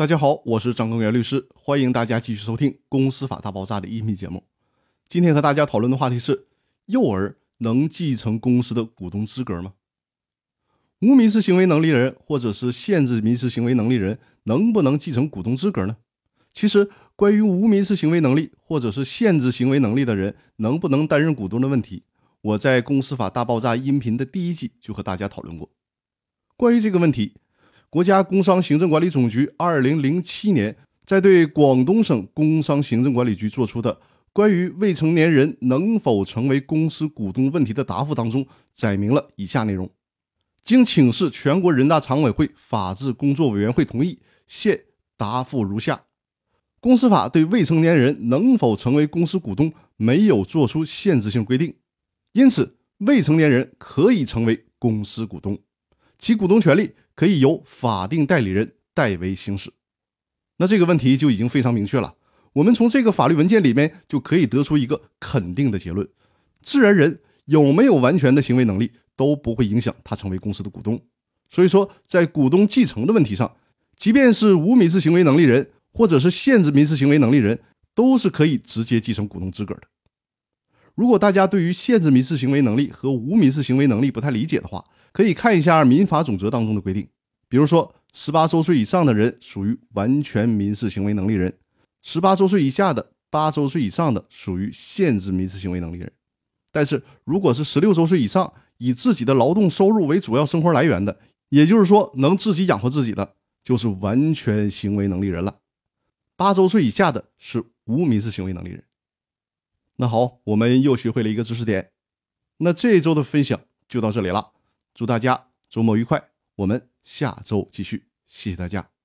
大家好，我是张根源律师，欢迎大家继续收听《公司法大爆炸》的音频节目。今天和大家讨论的话题是：幼儿能继承公司的股东资格吗？无民事行为能力人或者是限制民事行为能力人能不能继承股东资格呢？其实，关于无民事行为能力或者是限制行为能力的人能不能担任股东的问题，我在《公司法大爆炸》音频的第一季就和大家讨论过。关于这个问题。国家工商行政管理总局二零零七年在对广东省工商行政管理局作出的关于未成年人能否成为公司股东问题的答复当中，载明了以下内容：经请示全国人大常委会法制工作委员会同意，现答复如下。公司法对未成年人能否成为公司股东没有作出限制性规定，因此未成年人可以成为公司股东。其股东权利可以由法定代理人代为行使，那这个问题就已经非常明确了。我们从这个法律文件里面就可以得出一个肯定的结论：自然人有没有完全的行为能力都不会影响他成为公司的股东。所以说，在股东继承的问题上，即便是无民事行为能力人或者是限制民事行为能力人，都是可以直接继承股东资格的。如果大家对于限制民事行为能力和无民事行为能力不太理解的话，可以看一下《民法总则》当中的规定。比如说，十八周岁以上的人属于完全民事行为能力人；十八周岁以下的、八周岁以上的属于限制民事行为能力人。但是，如果是十六周岁以上，以自己的劳动收入为主要生活来源的，也就是说能自己养活自己的，就是完全行为能力人了。八周岁以下的是无民事行为能力人。那好，我们又学会了一个知识点。那这一周的分享就到这里了，祝大家周末愉快，我们下周继续，谢谢大家。